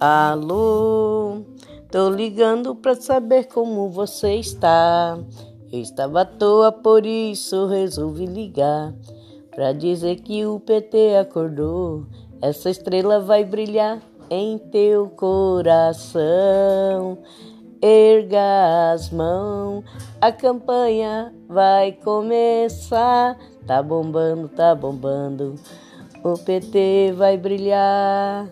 Alô, tô ligando pra saber como você está. Eu estava à toa, por isso resolvi ligar. Pra dizer que o PT acordou. Essa estrela vai brilhar em teu coração. Erga as mãos, a campanha vai começar. Tá bombando, tá bombando. O PT vai brilhar.